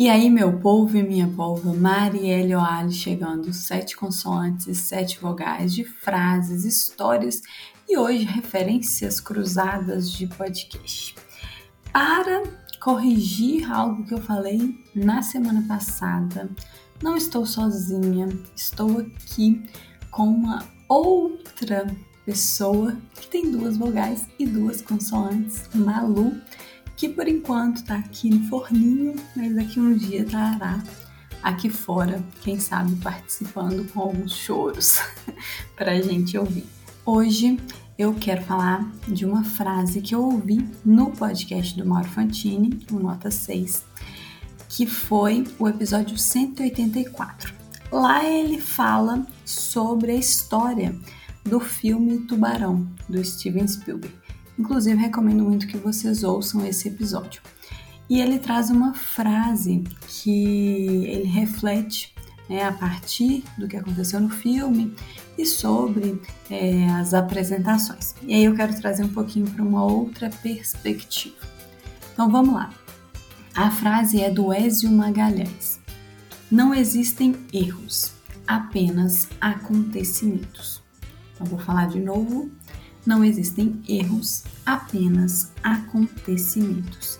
E aí, meu povo e minha polva, Marielle Oali chegando, sete consoantes e sete vogais de frases, histórias e hoje referências cruzadas de podcast. Para corrigir algo que eu falei na semana passada, não estou sozinha, estou aqui com uma outra pessoa que tem duas vogais e duas consoantes, Malu que por enquanto tá aqui no forninho, mas daqui um dia estará aqui fora, quem sabe participando com alguns choros para a gente ouvir. Hoje eu quero falar de uma frase que eu ouvi no podcast do Mauro Fantini, o Nota 6, que foi o episódio 184. Lá ele fala sobre a história do filme Tubarão, do Steven Spielberg. Inclusive, recomendo muito que vocês ouçam esse episódio. E ele traz uma frase que ele reflete né, a partir do que aconteceu no filme e sobre é, as apresentações. E aí eu quero trazer um pouquinho para uma outra perspectiva. Então vamos lá. A frase é do Ézio Magalhães. Não existem erros, apenas acontecimentos. Então vou falar de novo não existem erros, apenas acontecimentos.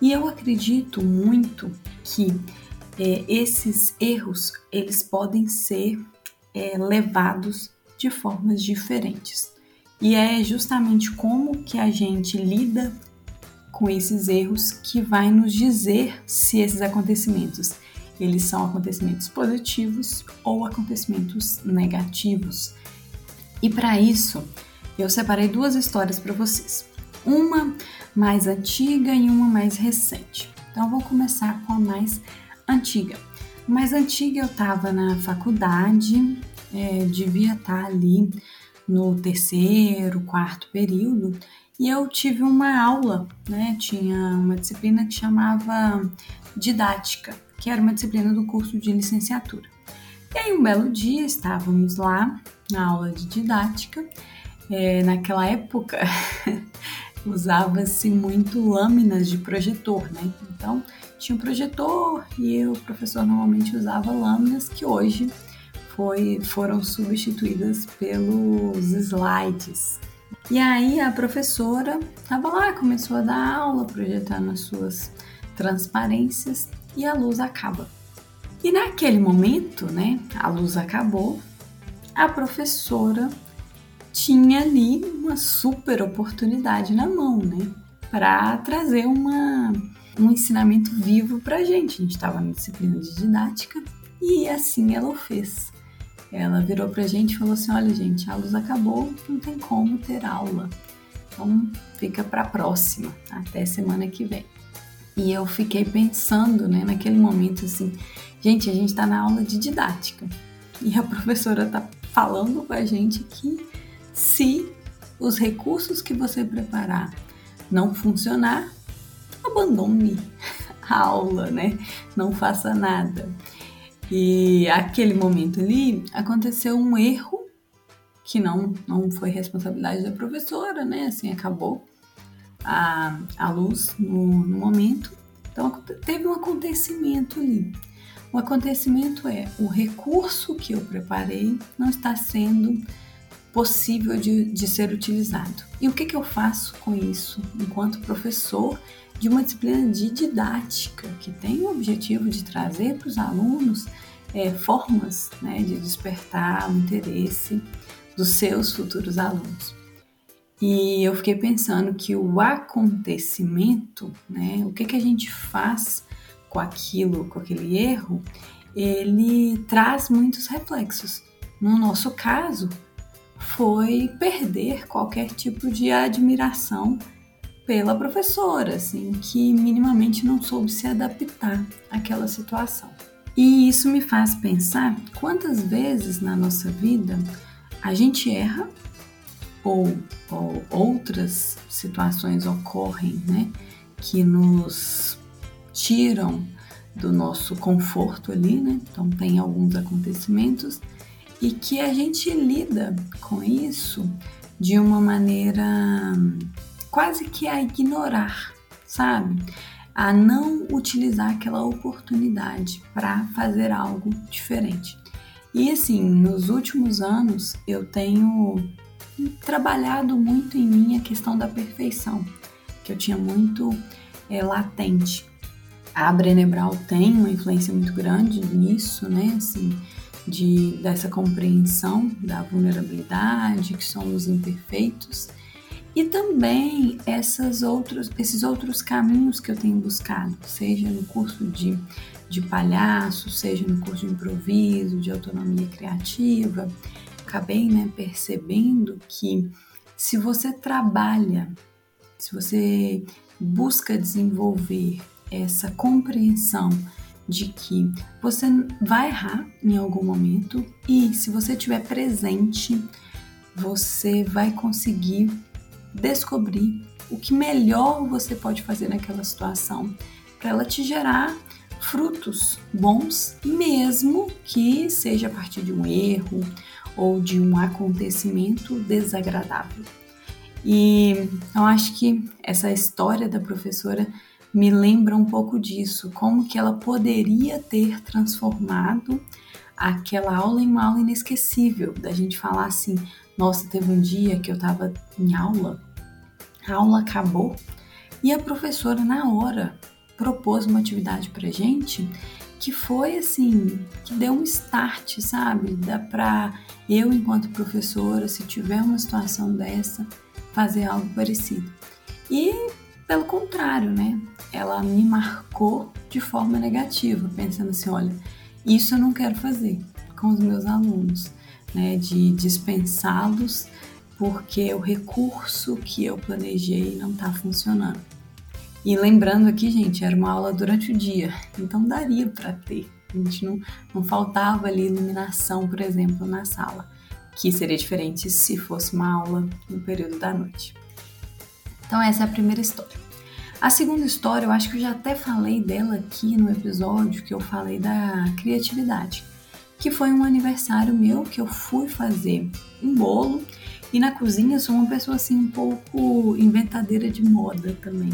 E eu acredito muito que é, esses erros eles podem ser é, levados de formas diferentes. E é justamente como que a gente lida com esses erros que vai nos dizer se esses acontecimentos eles são acontecimentos positivos ou acontecimentos negativos. E para isso, eu separei duas histórias para vocês. Uma mais antiga e uma mais recente. Então, vou começar com a mais antiga. Mais antiga eu estava na faculdade, é, devia estar tá ali no terceiro, quarto período, e eu tive uma aula, né? Tinha uma disciplina que chamava didática, que era uma disciplina do curso de licenciatura. E aí, um belo dia, estávamos lá na aula de didática é, naquela época usava-se muito lâminas de projetor, né? Então tinha um projetor e o professor normalmente usava lâminas que hoje foi, foram substituídas pelos slides. E aí a professora estava lá, começou a dar aula, projetando as suas transparências e a luz acaba. E naquele momento, né, a luz acabou, a professora tinha ali uma super oportunidade na mão, né? Para trazer uma, um ensinamento vivo para a gente. A gente estava na disciplina de didática e assim ela o fez. Ela virou para a gente e falou assim: Olha, gente, a luz acabou, não tem como ter aula. Então fica para a próxima, até semana que vem. E eu fiquei pensando, né, naquele momento assim: gente, a gente está na aula de didática e a professora está falando com a gente que se os recursos que você preparar não funcionar, abandone a aula, né? Não faça nada. E aquele momento ali aconteceu um erro que não, não foi responsabilidade da professora, né? Assim acabou a, a luz no, no momento. Então teve um acontecimento ali. O acontecimento é o recurso que eu preparei não está sendo possível de, de ser utilizado. E o que, que eu faço com isso enquanto professor de uma disciplina de didática que tem o objetivo de trazer para os alunos é, formas né, de despertar o interesse dos seus futuros alunos. E eu fiquei pensando que o acontecimento, né, o que, que a gente faz com aquilo, com aquele erro, ele traz muitos reflexos. No nosso caso, foi perder qualquer tipo de admiração pela professora, assim, que minimamente não soube se adaptar àquela situação. E isso me faz pensar quantas vezes na nossa vida a gente erra ou, ou outras situações ocorrem, né, que nos tiram do nosso conforto ali, né? Então tem alguns acontecimentos e que a gente lida com isso de uma maneira quase que a ignorar, sabe? a não utilizar aquela oportunidade para fazer algo diferente. E assim, nos últimos anos eu tenho trabalhado muito em mim a questão da perfeição, que eu tinha muito é, latente. A Brené tem uma influência muito grande nisso, né? Assim, de, dessa compreensão da vulnerabilidade, que somos imperfeitos e também essas outros, esses outros caminhos que eu tenho buscado, seja no curso de, de palhaço, seja no curso de improviso, de autonomia criativa, acabei né, percebendo que se você trabalha, se você busca desenvolver essa compreensão de que você vai errar em algum momento e se você estiver presente, você vai conseguir descobrir o que melhor você pode fazer naquela situação para ela te gerar frutos bons, mesmo que seja a partir de um erro ou de um acontecimento desagradável. E eu acho que essa história da professora me lembra um pouco disso, como que ela poderia ter transformado aquela aula em uma aula inesquecível, da gente falar assim, nossa, teve um dia que eu estava em aula, a aula acabou e a professora na hora propôs uma atividade pra gente que foi assim, que deu um start, sabe? Dá pra eu, enquanto professora, se tiver uma situação dessa, fazer algo parecido. E pelo contrário, né? Ela me marcou de forma negativa, pensando assim: olha, isso eu não quero fazer com os meus alunos né, de dispensá-los porque o recurso que eu planejei não está funcionando. E lembrando aqui, gente, era uma aula durante o dia, então daria para ter. A gente não, não faltava ali iluminação, por exemplo, na sala, que seria diferente se fosse uma aula no período da noite. Então, essa é a primeira história. A segunda história, eu acho que eu já até falei dela aqui no episódio que eu falei da criatividade que foi um aniversário meu que eu fui fazer um bolo e na cozinha sou uma pessoa assim um pouco inventadeira de moda também.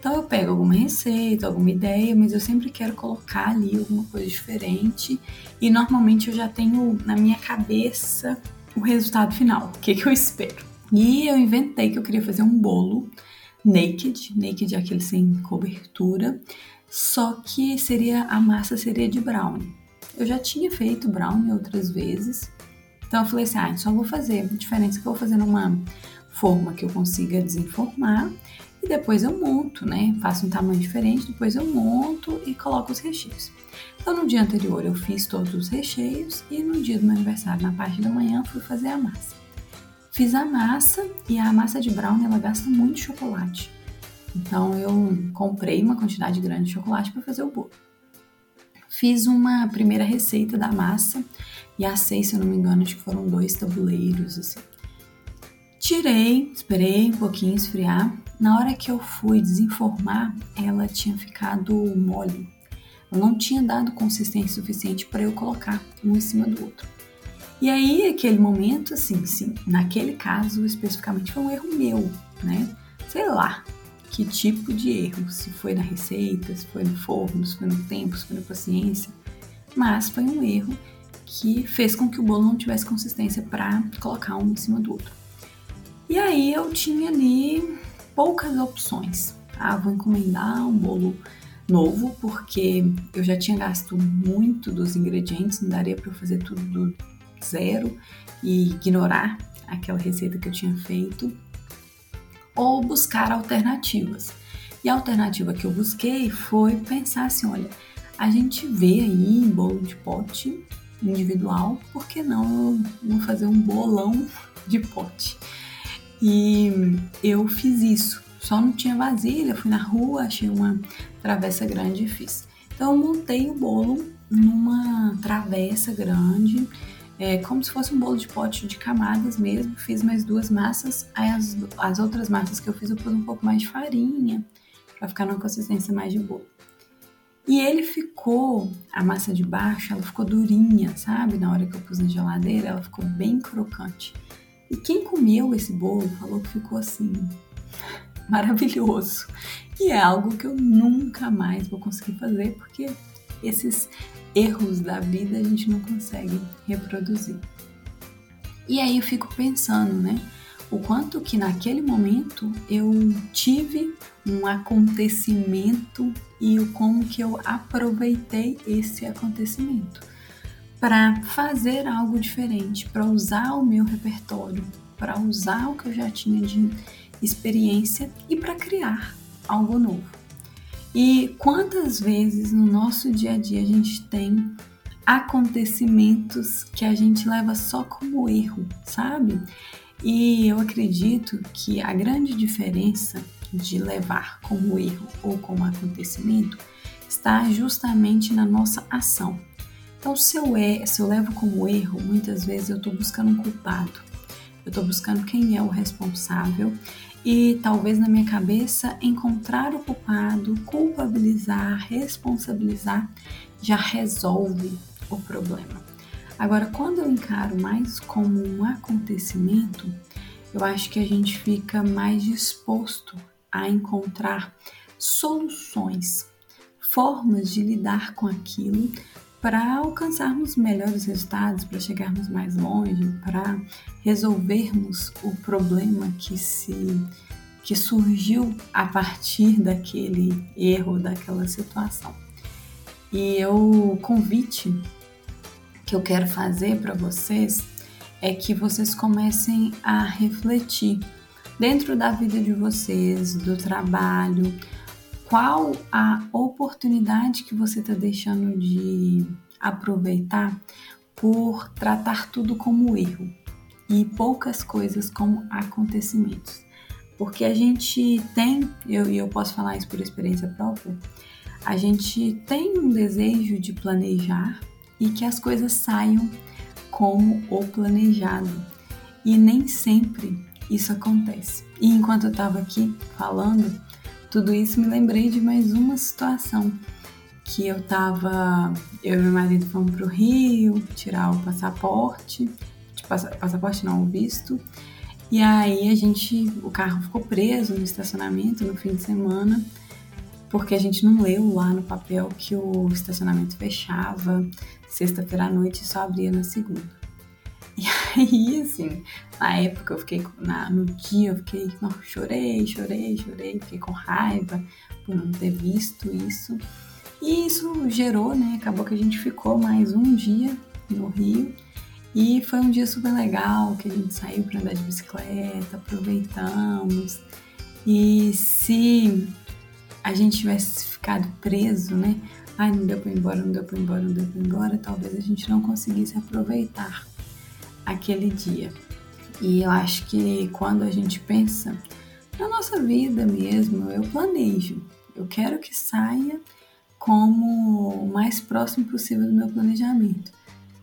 Então eu pego alguma receita, alguma ideia, mas eu sempre quero colocar ali alguma coisa diferente e normalmente eu já tenho na minha cabeça o resultado final, o que, que eu espero. E eu inventei que eu queria fazer um bolo naked, naked é aquele sem cobertura, só que seria a massa seria de brownie. Eu já tinha feito brownie outras vezes, então eu falei assim, ah, só vou fazer. A diferença é que eu vou fazer numa forma que eu consiga desenformar e depois eu monto, né? Faço um tamanho diferente, depois eu monto e coloco os recheios. Então no dia anterior eu fiz todos os recheios e no dia do meu aniversário, na parte da manhã, fui fazer a massa. Fiz a massa e a massa de brownie ela gasta muito chocolate. Então eu comprei uma quantidade grande de chocolate para fazer o bolo. Fiz uma primeira receita da massa e assei, se eu não me engano, acho que foram dois tabuleiros, assim. Tirei, esperei um pouquinho esfriar. Na hora que eu fui desenformar, ela tinha ficado mole. Não tinha dado consistência suficiente para eu colocar um em cima do outro. E aí, aquele momento, assim, sim, naquele caso especificamente foi um erro meu, né? Sei lá, que tipo de erro, se foi na receita, se foi no forno, se foi no tempo, se foi na paciência, mas foi um erro que fez com que o bolo não tivesse consistência para colocar um em cima do outro. E aí eu tinha ali poucas opções. Ah, vou encomendar um bolo novo porque eu já tinha gasto muito dos ingredientes, não daria para fazer tudo do zero e ignorar aquela receita que eu tinha feito ou buscar alternativas. E a alternativa que eu busquei foi pensar assim: olha, a gente vê aí em bolo de pote individual, por que não fazer um bolão de pote? E eu fiz isso. Só não tinha vasilha, fui na rua, achei uma travessa grande e fiz. Então eu montei o bolo numa travessa grande é, como se fosse um bolo de pote de camadas mesmo. Fiz mais duas massas, aí as, as outras massas que eu fiz eu pus um pouco mais de farinha, para ficar numa consistência mais de bolo. E ele ficou, a massa de baixo, ela ficou durinha, sabe? Na hora que eu pus na geladeira, ela ficou bem crocante. E quem comeu esse bolo falou que ficou assim, maravilhoso. E é algo que eu nunca mais vou conseguir fazer, porque esses erros da vida a gente não consegue reproduzir. E aí eu fico pensando, né? O quanto que naquele momento eu tive um acontecimento e o como que eu aproveitei esse acontecimento para fazer algo diferente, para usar o meu repertório, para usar o que eu já tinha de experiência e para criar algo novo. E quantas vezes no nosso dia a dia a gente tem acontecimentos que a gente leva só como erro, sabe? E eu acredito que a grande diferença de levar como erro ou como acontecimento está justamente na nossa ação. Então, se eu, é, se eu levo como erro, muitas vezes eu estou buscando um culpado, eu estou buscando quem é o responsável e talvez na minha cabeça encontrar o culpado, culpabilizar, responsabilizar já resolve o problema. Agora, quando eu encaro mais como um acontecimento, eu acho que a gente fica mais disposto a encontrar soluções, formas de lidar com aquilo para alcançarmos melhores resultados, para chegarmos mais longe, para resolvermos o problema que se que surgiu a partir daquele erro, daquela situação. E o convite que eu quero fazer para vocês é que vocês comecem a refletir dentro da vida de vocês, do trabalho, qual a oportunidade que você está deixando de aproveitar por tratar tudo como erro e poucas coisas como acontecimentos. Porque a gente tem, eu, e eu posso falar isso por experiência própria, a gente tem um desejo de planejar e que as coisas saiam como o planejado. E nem sempre isso acontece. E enquanto eu estava aqui falando, tudo isso me lembrei de mais uma situação que eu tava, eu e meu marido fomos pro Rio tirar o passaporte, passaporte não, o visto. E aí a gente, o carro ficou preso no estacionamento no fim de semana, porque a gente não leu lá no papel que o estacionamento fechava sexta-feira à noite e só abria na segunda. E aí, assim, na época eu fiquei, na, no dia eu fiquei, não, chorei, chorei, chorei, fiquei com raiva por não ter visto isso. E isso gerou, né? Acabou que a gente ficou mais um dia no Rio. E foi um dia super legal, que a gente saiu para andar de bicicleta, aproveitamos. E se a gente tivesse ficado preso, né? Ai, não deu para ir embora, não deu para ir embora, não deu para ir embora, talvez a gente não conseguisse aproveitar aquele dia. E eu acho que quando a gente pensa na nossa vida mesmo, eu planejo. Eu quero que saia como o mais próximo possível do meu planejamento.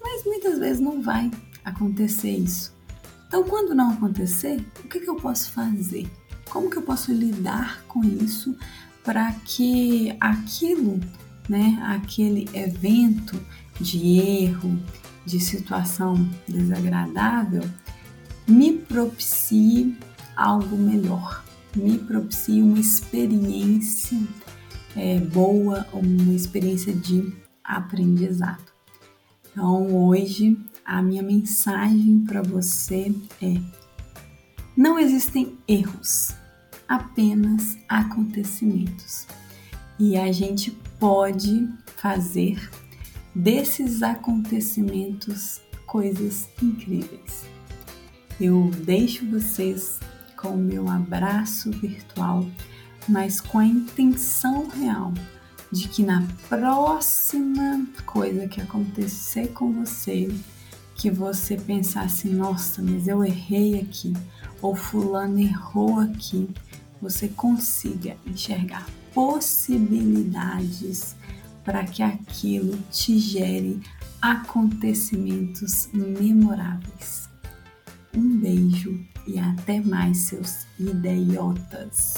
Mas muitas vezes não vai acontecer isso. Então, quando não acontecer, o que, que eu posso fazer? Como que eu posso lidar com isso para que aquilo, né, aquele evento de erro, de situação desagradável me propicie algo melhor, me propicie uma experiência é, boa, uma experiência de aprendizado. Então, hoje, a minha mensagem para você é: não existem erros, apenas acontecimentos. E a gente pode fazer desses acontecimentos coisas incríveis. Eu deixo vocês com o meu abraço virtual, mas com a intenção real de que na próxima coisa que acontecer com você, que você pensasse, nossa, mas eu errei aqui, ou fulano errou aqui, você consiga enxergar possibilidades para que aquilo te gere acontecimentos memoráveis. Um beijo e até mais, seus idiotas!